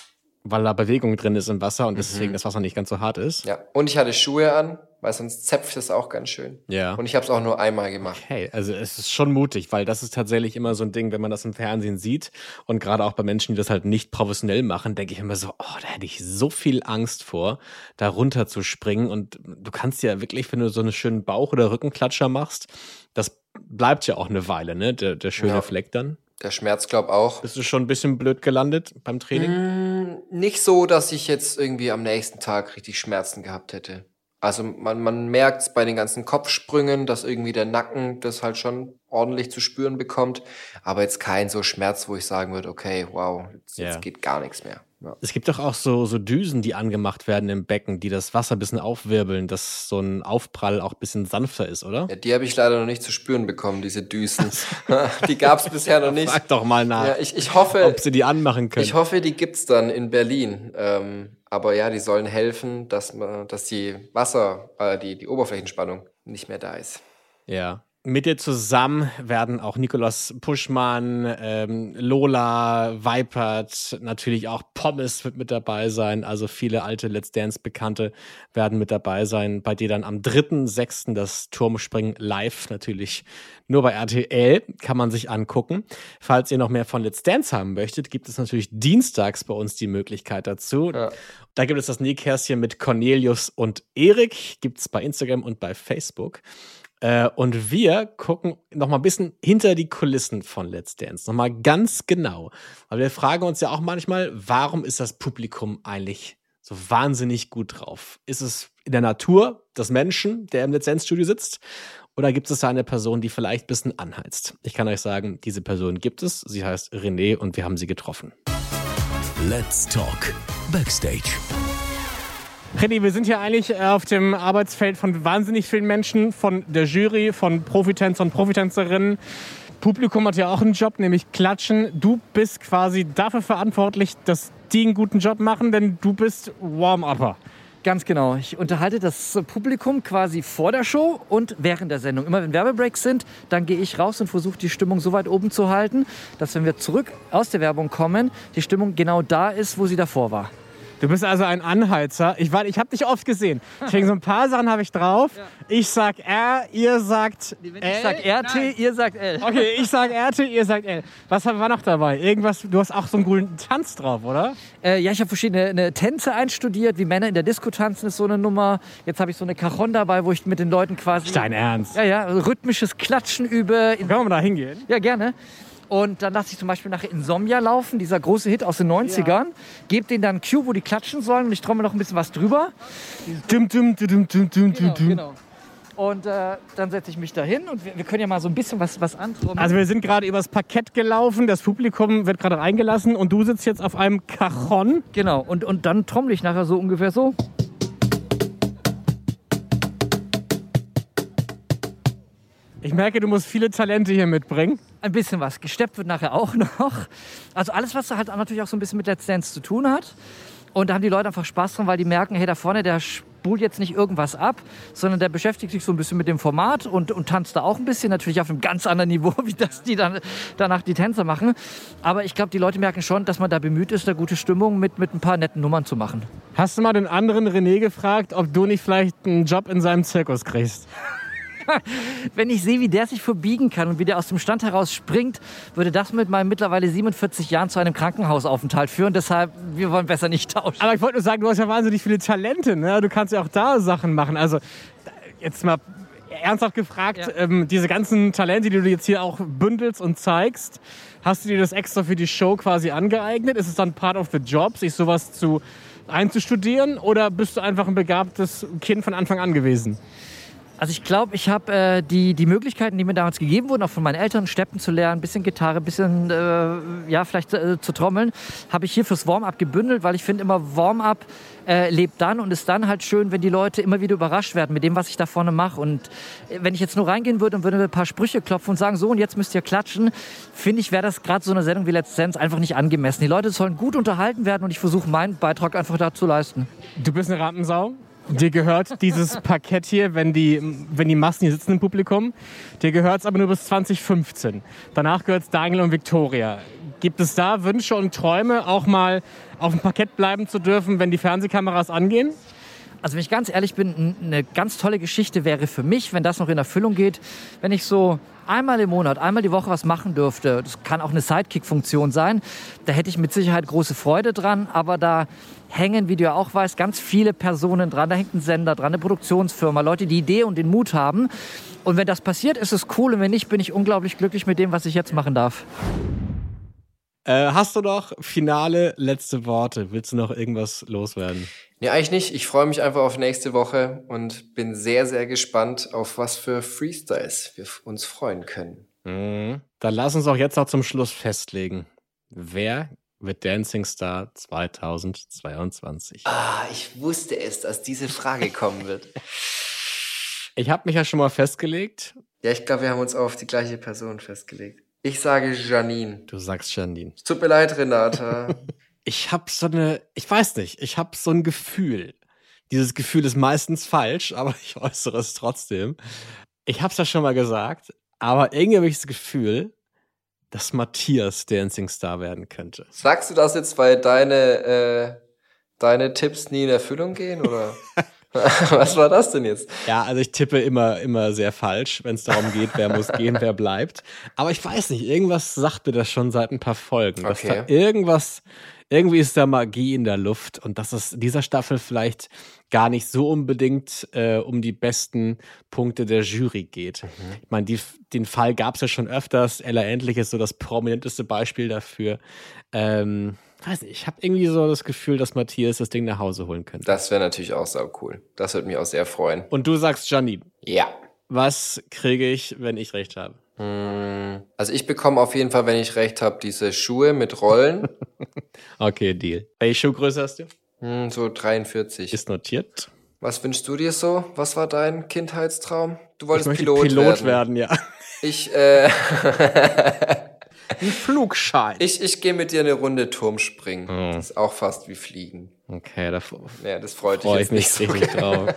Weil da Bewegung drin ist im Wasser und deswegen das Wasser nicht ganz so hart ist. Ja. Und ich hatte Schuhe an, weil sonst zäpft es auch ganz schön. Ja. Und ich habe es auch nur einmal gemacht. Okay, also es ist schon mutig, weil das ist tatsächlich immer so ein Ding, wenn man das im Fernsehen sieht und gerade auch bei Menschen, die das halt nicht professionell machen, denke ich immer so, oh, da hätte ich so viel Angst vor, da runter zu springen und du kannst ja wirklich, wenn du so einen schönen Bauch- oder Rückenklatscher machst, das bleibt ja auch eine Weile, ne, der, der schöne Ja. Fleck dann. Der Schmerz, glaub auch. Bist du schon ein bisschen blöd gelandet beim Training? Nicht so, dass ich jetzt irgendwie am nächsten Tag richtig Schmerzen gehabt hätte. Also man, man merkt bei den ganzen Kopfsprüngen, dass irgendwie der Nacken das halt schon ordentlich zu spüren bekommt. Aber jetzt kein so Schmerz, wo ich sagen würde, okay, wow, jetzt, Ja. jetzt geht gar nichts mehr. Ja. Es gibt doch auch so, so Düsen, die angemacht werden im Becken, die das Wasser ein bisschen aufwirbeln, dass so ein Aufprall auch ein bisschen sanfter ist, oder? Ja, die habe ich leider noch nicht zu spüren bekommen, diese Düsen. die gab es bisher noch nicht. Frag doch mal nach, Ja, ich, ich hoffe, ob sie die anmachen können. Ich hoffe, die gibt's dann in Berlin. Ähm, aber ja, die sollen helfen, dass man, dass die Wasser, äh, die, die Oberflächenspannung nicht mehr da ist. Ja. Mit dir zusammen werden auch Nikolaus Puschmann, ähm, Lola, Weipert, natürlich auch Pommes wird mit dabei sein. Also viele alte Let's Dance-Bekannte werden mit dabei sein. Bei dir dann am 3.6. das Turmspringen live natürlich nur bei RTL kann man sich angucken. Falls ihr noch mehr von Let's Dance haben möchtet, gibt es natürlich dienstags bei uns die Möglichkeit dazu. Ja. Da gibt es das Nähkästchen mit Cornelius und Erik. Gibt es bei Instagram und bei Facebook. Äh, und wir gucken noch mal ein bisschen hinter die Kulissen von Let's Dance. Noch mal ganz genau. Weil wir fragen uns ja auch manchmal, warum ist das Publikum eigentlich so wahnsinnig gut drauf? Ist es in der Natur des Menschen, der im Let's Dance Studio sitzt? Oder gibt es da eine Person, die vielleicht ein bisschen anheizt? Ich kann euch sagen, diese Person gibt es. Sie heißt René und wir haben sie getroffen. Let's Talk Backstage. René, wir sind hier eigentlich äh, auf dem Arbeitsfeld von wahnsinnig vielen Menschen, von der Jury, von Profitänzern und Profitänzerinnen. Publikum hat ja auch einen Job, nämlich klatschen. Du bist quasi dafür verantwortlich, dass die einen guten Job machen, denn du bist Warm-Upper. Ganz genau. Ich unterhalte das Publikum quasi vor der Show und während der Sendung. Immer wenn Werbebreaks sind, dann gehe ich raus und versuche die Stimmung so weit oben zu halten, dass wenn wir zurück aus der Werbung kommen, die Stimmung genau da ist, wo sie davor war. Du bist also ein Anheizer. Ich, war- ich habe dich oft gesehen. Deswegen so ein paar Sachen habe ich drauf. Ich sag R, ihr sagt L. Ich sag RT, ihr sagt L. Okay, ich sag RT, ihr sagt L. Was war noch dabei? Irgendwas, du hast auch so einen coolen Tanz drauf, oder? Äh, ja, ich habe verschiedene eine Tänze einstudiert, wie Männer in der Disco tanzen ist so eine Nummer. Jetzt habe ich so eine Cajon dabei, wo ich mit den Leuten quasi... Dein Ernst? Ja, ja, rhythmisches Klatschen übe. Können wir mal da hingehen? Ja, gerne. Und dann lasse ich zum Beispiel nachher Insomnia laufen, dieser große Hit aus den 90ern. Gebe denen dann einen Cue, wo die klatschen sollen und ich trommel noch ein bisschen was drüber. Dum, dum, dum, dum, dum, dum, Genau, dum. genau. Und äh, dann setze ich mich da hin und wir, wir können ja mal so ein bisschen was, was antrommeln. Also wir sind gerade übers Parkett gelaufen, das Publikum wird gerade reingelassen und du sitzt jetzt auf einem Cajon. genau, und, und dann trommel ich nachher so ungefähr so. Ich merke, du musst viele Talente hier mitbringen. Ein bisschen was. Gesteppt wird nachher auch noch. Also alles, was halt natürlich auch so ein bisschen mit Let's Dance zu tun hat. Und da haben die Leute einfach Spaß dran, weil die merken, hey, da vorne, der spult jetzt nicht irgendwas ab, sondern der beschäftigt sich so ein bisschen mit dem Format und, und tanzt da auch ein bisschen, natürlich auf einem ganz anderen Niveau, wie das die dann danach die Tänzer machen. Aber ich glaube, die Leute merken schon, dass man da bemüht ist, da gute Stimmung mit, mit ein paar netten Nummern zu machen. Hast du mal den anderen René gefragt, ob du nicht vielleicht einen Job in seinem Zirkus kriegst? Wenn ich sehe, wie der sich verbiegen kann und wie der aus dem Stand heraus springt, würde das mit meinen mittlerweile 47 Jahren zu einem Krankenhausaufenthalt führen. Deshalb, wir wollen besser nicht tauschen. Aber ich wollte nur sagen, du hast ja wahnsinnig viele Talente. Ne? Du kannst ja auch da Sachen machen. Also jetzt mal ernsthaft gefragt, ähm, diese ganzen Talente, die du jetzt hier auch bündelst und zeigst, hast du dir das extra für die Show quasi angeeignet? Ist es dann part of the job, sich sowas zu einzustudieren? Oder bist du einfach ein begabtes Kind von Anfang an gewesen? Also ich glaube, ich habe äh, die, die Möglichkeiten, die mir damals gegeben wurden, auch von meinen Eltern, Steppen zu lernen, bisschen Gitarre, bisschen, äh, ja, vielleicht äh, zu trommeln, habe ich hier fürs Warm-up gebündelt, weil ich finde immer, Warm-up äh, lebt dann und ist dann halt schön, wenn die Leute immer wieder überrascht werden mit dem, was ich da vorne mache. Und äh, wenn ich jetzt nur reingehen würde und würde ein paar Sprüche klopfen und sagen, so und jetzt müsst ihr klatschen, finde ich, wäre das gerade so eine Sendung wie Let's Dance einfach nicht angemessen. Die Leute sollen gut unterhalten werden und ich versuche meinen Beitrag einfach dazu leisten. Du bist eine Rampensau. Dir gehört dieses Parkett hier, wenn die, wenn die Massen hier sitzen im Publikum. Dir gehört es aber nur bis 2015. Danach gehört es Daniel und Victoria. Gibt es da Wünsche und Träume, auch mal auf dem Parkett bleiben zu dürfen, wenn die Fernsehkameras angehen? Also wenn ich ganz ehrlich bin, eine ganz tolle Geschichte wäre für mich, wenn das noch in Erfüllung geht, wenn ich so einmal im Monat, einmal die Woche was machen dürfte. Das kann auch eine Sidekick-Funktion sein. Da hätte ich mit Sicherheit große Freude dran, aber da hängen, wie du ja auch weißt, ganz viele Personen dran. Da hängt ein Sender dran, eine Produktionsfirma, Leute, die Idee und den Mut haben. Und wenn das passiert, ist es cool. Und wenn nicht, bin ich unglaublich glücklich mit dem, was ich jetzt machen darf. Äh, hast du noch finale letzte Worte? Willst du noch irgendwas loswerden? Nee, eigentlich nicht. Ich freue mich einfach auf nächste Woche und bin sehr, sehr gespannt, auf was für Freestyles wir uns freuen können. Mhm. Dann lass uns auch jetzt noch zum Schluss festlegen. Wer wird Dancing Star 2022? Ah, ich wusste es, dass diese Frage kommen wird. Ich habe mich ja schon mal festgelegt. Ja, ich glaube, wir haben uns auf die gleiche Person festgelegt. Ich sage Janine. Du sagst Janine. Tut mir leid, Renata. Ich habe so eine, ich weiß nicht, ich habe so ein Gefühl. Dieses Gefühl ist meistens falsch, aber ich äußere es trotzdem. Ich habe es ja schon mal gesagt, aber irgendwie habe ich das Gefühl, dass Matthias Dancing Star werden könnte. Sagst du das jetzt, weil deine, äh, deine Tipps nie in Erfüllung gehen, oder? was war das denn jetzt? Ja, also ich tippe immer, immer sehr falsch, wenn es darum geht, wer muss gehen, wer bleibt. Aber ich weiß nicht, irgendwas sagt mir das schon seit ein paar Folgen. Dass Okay. da irgendwas, irgendwie ist da Magie in der Luft und dass es dieser Staffel vielleicht gar nicht so unbedingt äh, um die besten Punkte der Jury geht. Ich meine, die, den Fall gab es ja schon öfters. Ella Endlich ist so das prominenteste Beispiel dafür. Ähm, weiß nicht, ich habe irgendwie so das Gefühl, dass Matthias das Ding nach Hause holen könnte. Das wäre natürlich auch sau cool. Das würde mich auch sehr freuen. Und du sagst Janine. Ja. Was kriege ich, wenn ich recht habe? Hm, Also ich bekomme auf jeden Fall, wenn ich recht habe, diese Schuhe mit Rollen. Okay, Deal. Welche Schuhgröße hast du? Hm, so 43. Ist notiert. Was wünschst du dir so? Was war dein Kindheitstraum? Du wolltest ich Pilot, Pilot werden. werden, ja. Ich, äh, Ein Flugschein. ich, ich gehe mit dir eine Runde Turm springen. Oh. Das ist auch fast wie Fliegen. Okay, da Ja, das freut dich freue jetzt ich mich nicht so. richtig drauf.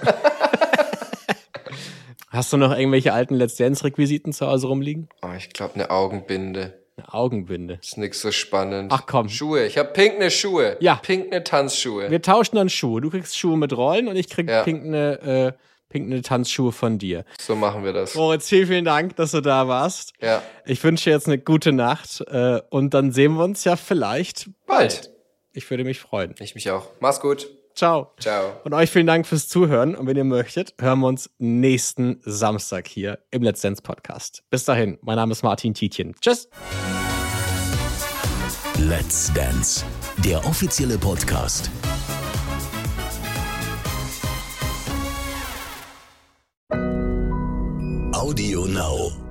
Hast du noch irgendwelche alten Let's Dance-Requisiten zu Hause rumliegen? Oh, ich glaube, eine Augenbinde. Eine Augenbinde. Ist nix so spannend. Ach komm. Schuhe. Ich habe pinkne Schuhe. Ja. Pinkne Tanzschuhe. Wir tauschen dann Schuhe. Du kriegst Schuhe mit Rollen und ich krieg Ja. pinkne, äh, pinkne Tanzschuhe von dir. So machen wir das. Moritz, vielen, vielen Dank, dass du da warst. Ja. Ich wünsche dir jetzt eine gute Nacht äh, und dann sehen wir uns ja vielleicht Bald. Ich würde mich freuen. Ich mich auch. Mach's gut. Ciao. Ciao. Und euch vielen Dank fürs Zuhören. Und wenn ihr möchtet, hören wir uns nächsten Samstag hier im Let's Dance Podcast. Bis dahin, mein Name ist Martin Tietjen. Tschüss. Let's Dance, der offizielle Podcast. Audio Now.